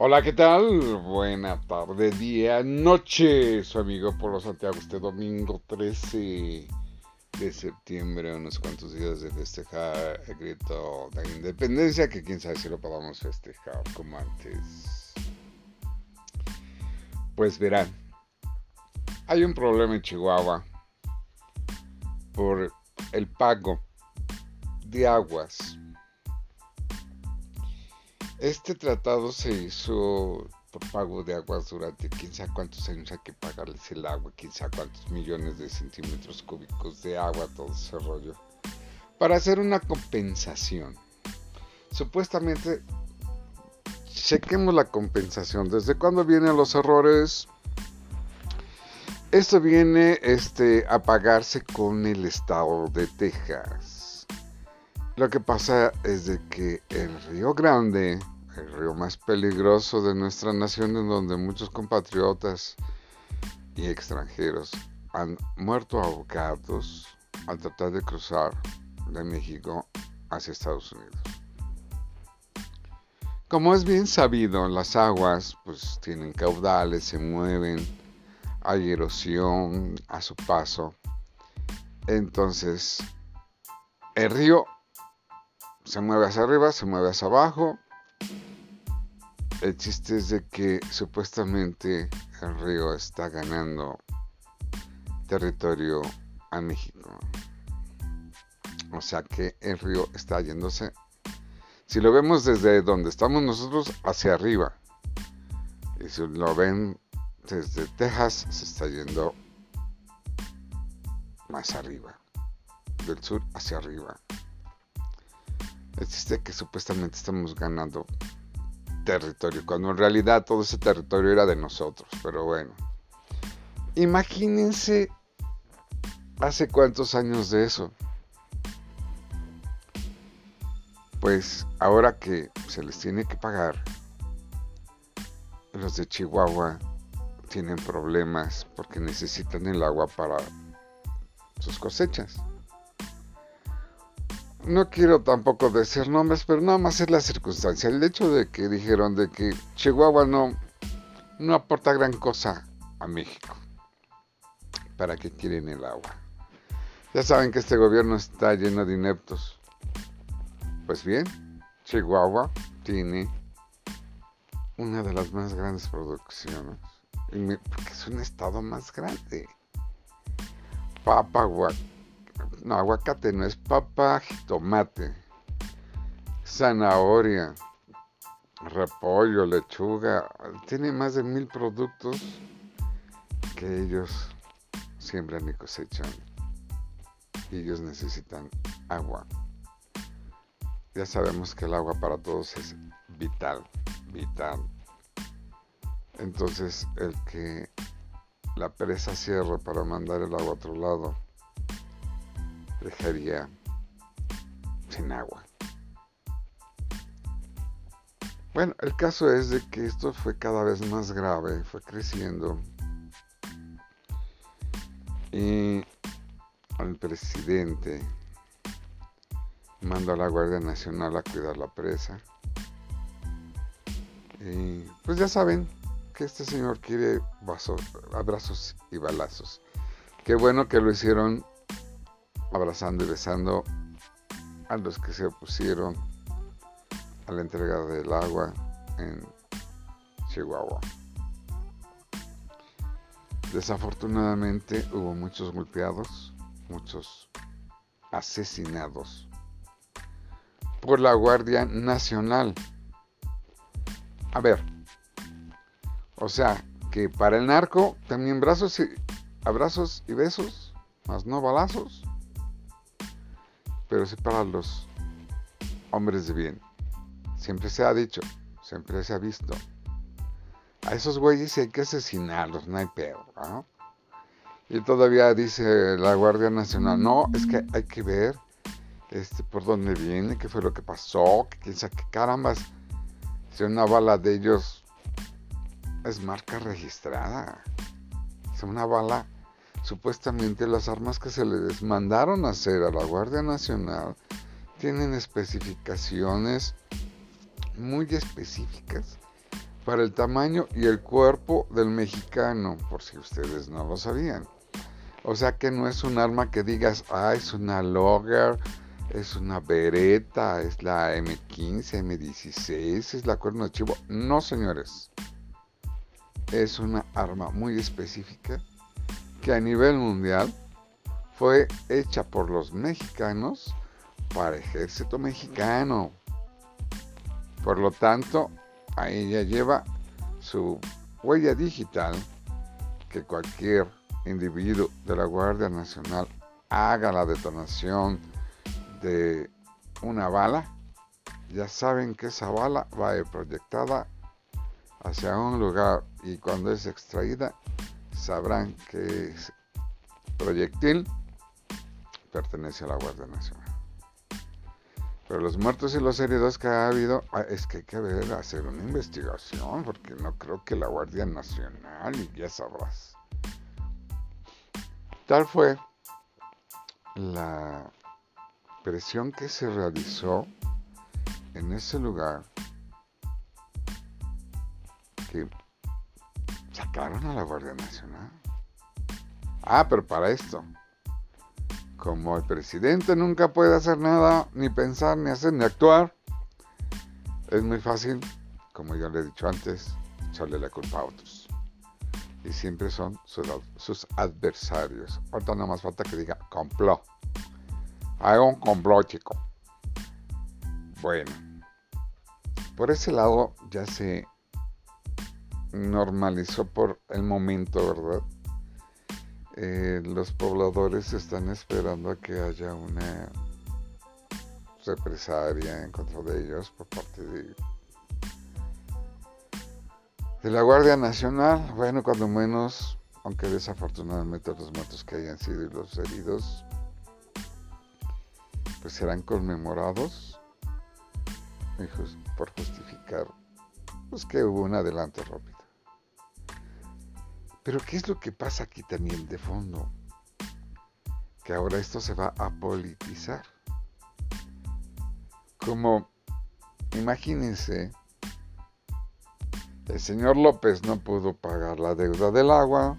Hola, ¿qué tal? Buena tarde, día, noche. Su amigo Polo Santiago, este domingo 13 de septiembre, unos cuantos días de festejar el grito de independencia, que quién sabe si lo podamos festejar como antes. Pues verán, hay un problema en Chihuahua por el pago de aguas este tratado se hizo por pago de aguas durante quién sabe cuántos años hay que pagarles el agua, quién sabe cuántos millones de centímetros cúbicos de agua, todo ese rollo, para hacer una compensación. Supuestamente, chequemos la compensación. ¿Desde cuándo vienen los errores? Esto viene este, a pagarse con el estado de Texas. Lo que pasa es de que el Río Grande, el río más peligroso de nuestra nación, en donde muchos compatriotas y extranjeros han muerto ahogados al tratar de cruzar de México hacia Estados Unidos. Como es bien sabido, las aguas pues tienen caudales, se mueven, hay erosión a su paso. Entonces, el río se mueve hacia arriba, se mueve hacia abajo. El chiste es de que supuestamente el río está ganando territorio a México. O sea que el río está yéndose, si lo vemos desde donde estamos nosotros, hacia arriba. Y si lo ven desde Texas, se está yendo más arriba. Del sur hacia arriba. Existe que supuestamente estamos ganando territorio, cuando en realidad todo ese territorio era de nosotros, pero bueno. Imagínense hace cuántos años de eso. Pues ahora que se les tiene que pagar, los de Chihuahua tienen problemas porque necesitan el agua para sus cosechas no quiero tampoco decir nombres, pero nada más es la circunstancia. El hecho de que dijeron de que Chihuahua no, no aporta gran cosa a México. ¿Para qué quieren el agua? Ya saben que este gobierno está lleno de ineptos. Pues bien, Chihuahua tiene una de las más grandes producciones. Porque es un estado más grande. Papa, no, aguacate no es papa, tomate, zanahoria, repollo, lechuga. Tiene más de mil productos que ellos siembran y cosechan. Y ellos necesitan agua. Ya sabemos que el agua para todos es vital, vital. Entonces el que la presa cierre para mandar el agua a otro lado dejaría sin agua. Bueno, el caso es de que esto fue cada vez más grave, fue creciendo. Y el presidente manda a la Guardia Nacional a cuidar la presa. Y pues ya saben que este señor quiere abrazos y balazos. Qué bueno que lo hicieron abrazando y besando a los que se opusieron a la entrega del agua en Chihuahua. Desafortunadamente hubo muchos golpeados, muchos asesinados por la Guardia Nacional. A ver, o sea, que para el narco también brazos y abrazos y besos, más no balazos pero sí para los hombres de bien. Siempre se ha dicho, siempre se ha visto. A esos güeyes hay que asesinarlos, no hay pedo, ¿no? Y todavía dice la Guardia Nacional, no, es que hay que ver este, por dónde viene, qué fue lo que pasó, que quién sabe qué carambas. Si una bala de ellos es marca registrada, es una bala Supuestamente las armas que se les mandaron a hacer a la Guardia Nacional tienen especificaciones muy específicas para el tamaño y el cuerpo del mexicano, por si ustedes no lo sabían. O sea que no es un arma que digas, ah, es una Logger, es una Beretta, es la M15, M16, es la cuerno de chivo. No, señores. Es una arma muy específica que a nivel mundial fue hecha por los mexicanos para ejército mexicano. Por lo tanto, ahí ya lleva su huella digital que cualquier individuo de la Guardia Nacional haga la detonación de una bala, ya saben que esa bala va a proyectada hacia un lugar y cuando es extraída sabrán que ese proyectil pertenece a la Guardia Nacional. Pero los muertos y los heridos que ha habido, ah, es que hay que hacer una investigación, porque no creo que la Guardia Nacional, y ya sabrás. Tal fue la presión que se realizó en ese lugar que sacaron a la Guardia Nacional. Ah, pero para esto, como el presidente nunca puede hacer nada, ni pensar, ni hacer, ni actuar, es muy fácil, como ya le he dicho antes, echarle la culpa a otros. Y siempre son sus, adversarios. Ahorita nada más falta que diga complot. Hay un complot, chico. Bueno, por ese lado ya se normalizó por el momento, ¿verdad? Eh, los pobladores están esperando a que haya una represalia en contra de ellos por parte de, la Guardia Nacional. Bueno, cuando menos, aunque desafortunadamente los muertos que hayan sido y los heridos, pues serán conmemorados por justificar pues que hubo un adelanto rápido. Pero ¿qué es lo que pasa aquí también de fondo? Que ahora esto se va a politizar. Como, imagínense, el señor López no pudo pagar la deuda del agua.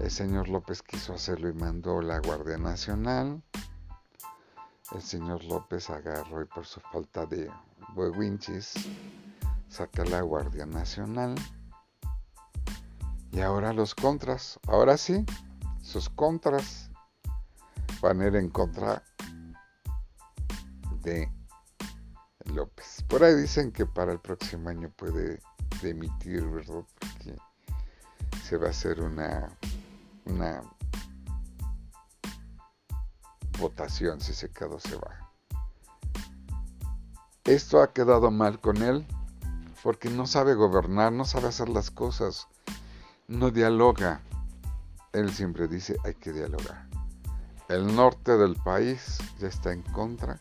El señor López quiso hacerlo y mandó la Guardia Nacional. El señor López agarró y por su falta de huevinchis saca la Guardia Nacional. Y ahora los contras, ahora sí, sus contras van a ir en contra de López. Por ahí dicen que para el próximo año puede demitir, ¿verdad? Porque se va a hacer una, una votación si se quedó se va. Esto ha quedado mal con él porque no sabe gobernar, no sabe hacer las cosas no dialoga. Él siempre dice hay que dialogar. El norte del país ya está en contra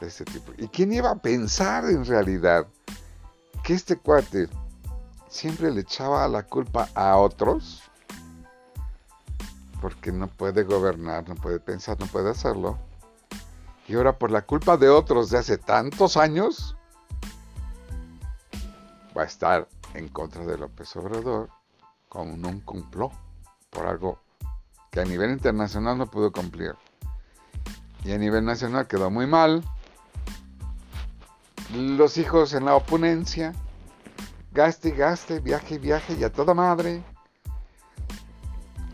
de este tipo. ¿Y quién iba a pensar en realidad que este cuate siempre le echaba la culpa a otros? Porque no puede gobernar, no puede pensar, no puede hacerlo. Y ahora por la culpa de otros de hace tantos años, va a estar en contra de López Obrador con un complot por algo que a nivel internacional no pudo cumplir. Y a nivel nacional quedó muy mal. Los hijos en la oponencia, gaste y gaste, viaje y viaje y a toda madre.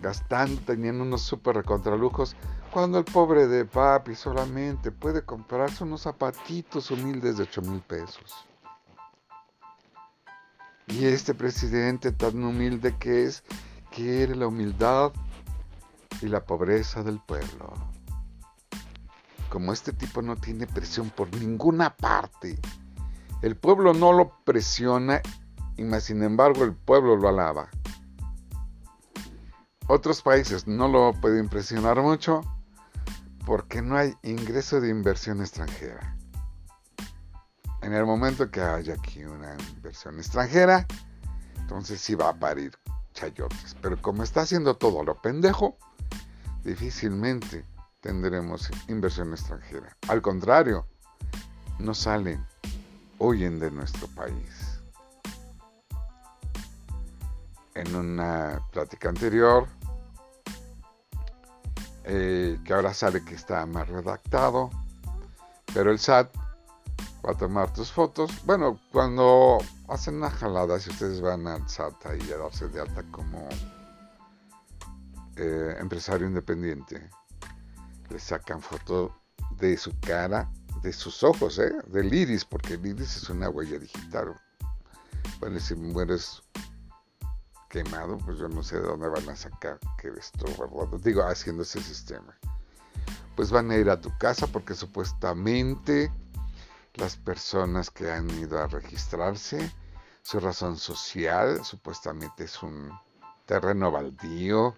Gastando, teniendo unos super recontralujos, cuando el pobre de papi solamente puede comprarse unos zapatitos humildes de 8 mil pesos. Y este presidente tan humilde que es, quiere la humildad y la pobreza del pueblo. Como este tipo no tiene presión por ninguna parte, el pueblo no lo presiona y más sin embargo el pueblo lo alaba. Otros países no lo pueden presionar mucho porque no hay ingreso de inversión extranjera en el momento que haya aquí una inversión extranjera, entonces sí va a parir chayotes. Pero como está haciendo todo lo pendejo, difícilmente tendremos inversión extranjera. Al contrario, no salen huyen de nuestro país. En una plática anterior, eh, que ahora sale que está más redactado, pero el SAT va a tomar tus fotos. Bueno, cuando hacen una jalada, si ustedes van al SAT ahí a darse de alta como eh, empresario independiente, le sacan foto de su cara, de sus ojos, ¿eh? del iris, porque el iris es una huella digital. Bueno, si mueres quemado, pues yo no sé de dónde van a sacar que esto, ¿verdad? Digo, haciendo ese sistema. Pues van a ir a tu casa porque supuestamente las personas que han ido a registrarse, su razón social supuestamente es un terreno baldío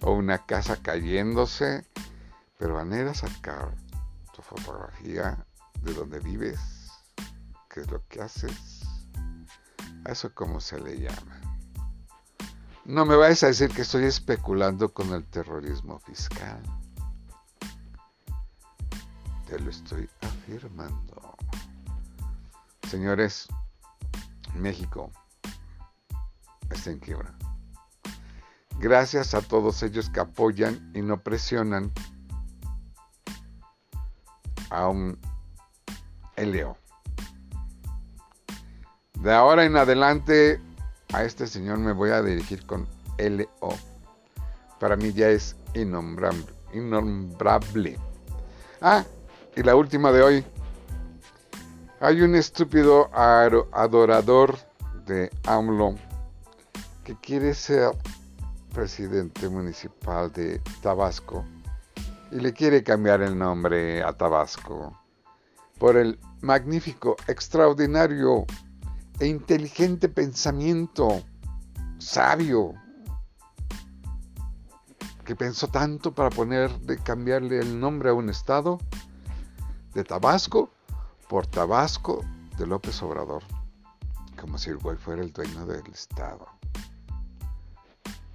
o una casa cayéndose, pero van a ir a sacar tu fotografía de donde vives, qué es lo que haces, a eso cómo se le llama. No me vayas a decir que estoy especulando con el terrorismo fiscal. Te lo estoy afirmando. Señores, México está en quiebra. Gracias a todos ellos que apoyan y no presionan a un Eleo. De ahora en adelante a este señor me voy a dirigir con LO. Para mí ya es innombrable. innombrable. Ah, y la última de hoy. Hay un estúpido adorador de AMLO que quiere ser presidente municipal de Tabasco y le quiere cambiar el nombre a Tabasco por el magnífico, extraordinario e inteligente pensamiento sabio que pensó tanto para ponerle, cambiarle el nombre a un estado de Tabasco por Tabasco de López Obrador, como si el güey fuera el dueño del estado.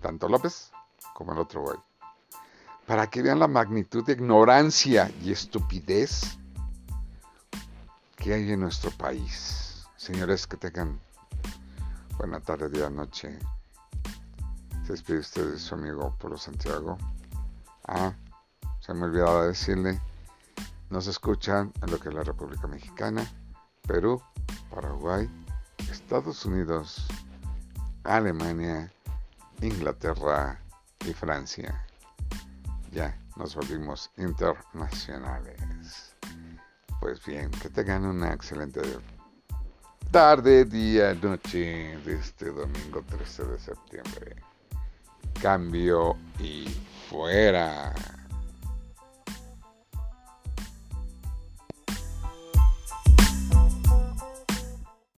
Tanto López como el otro güey. Para que vean la magnitud de ignorancia y estupidez que hay en nuestro país. Señores, que tengan buena tarde, día, noche. Se despide usted de su amigo Polo Santiago. Ah, se me olvidaba decirle, nos escuchan en lo que es la República Mexicana, Perú, Paraguay, Estados Unidos, Alemania, Inglaterra y Francia. Ya nos volvimos internacionales. Pues bien, que tengan una excelente tarde, día, noche de este domingo 13 de septiembre. Cambio y fuera.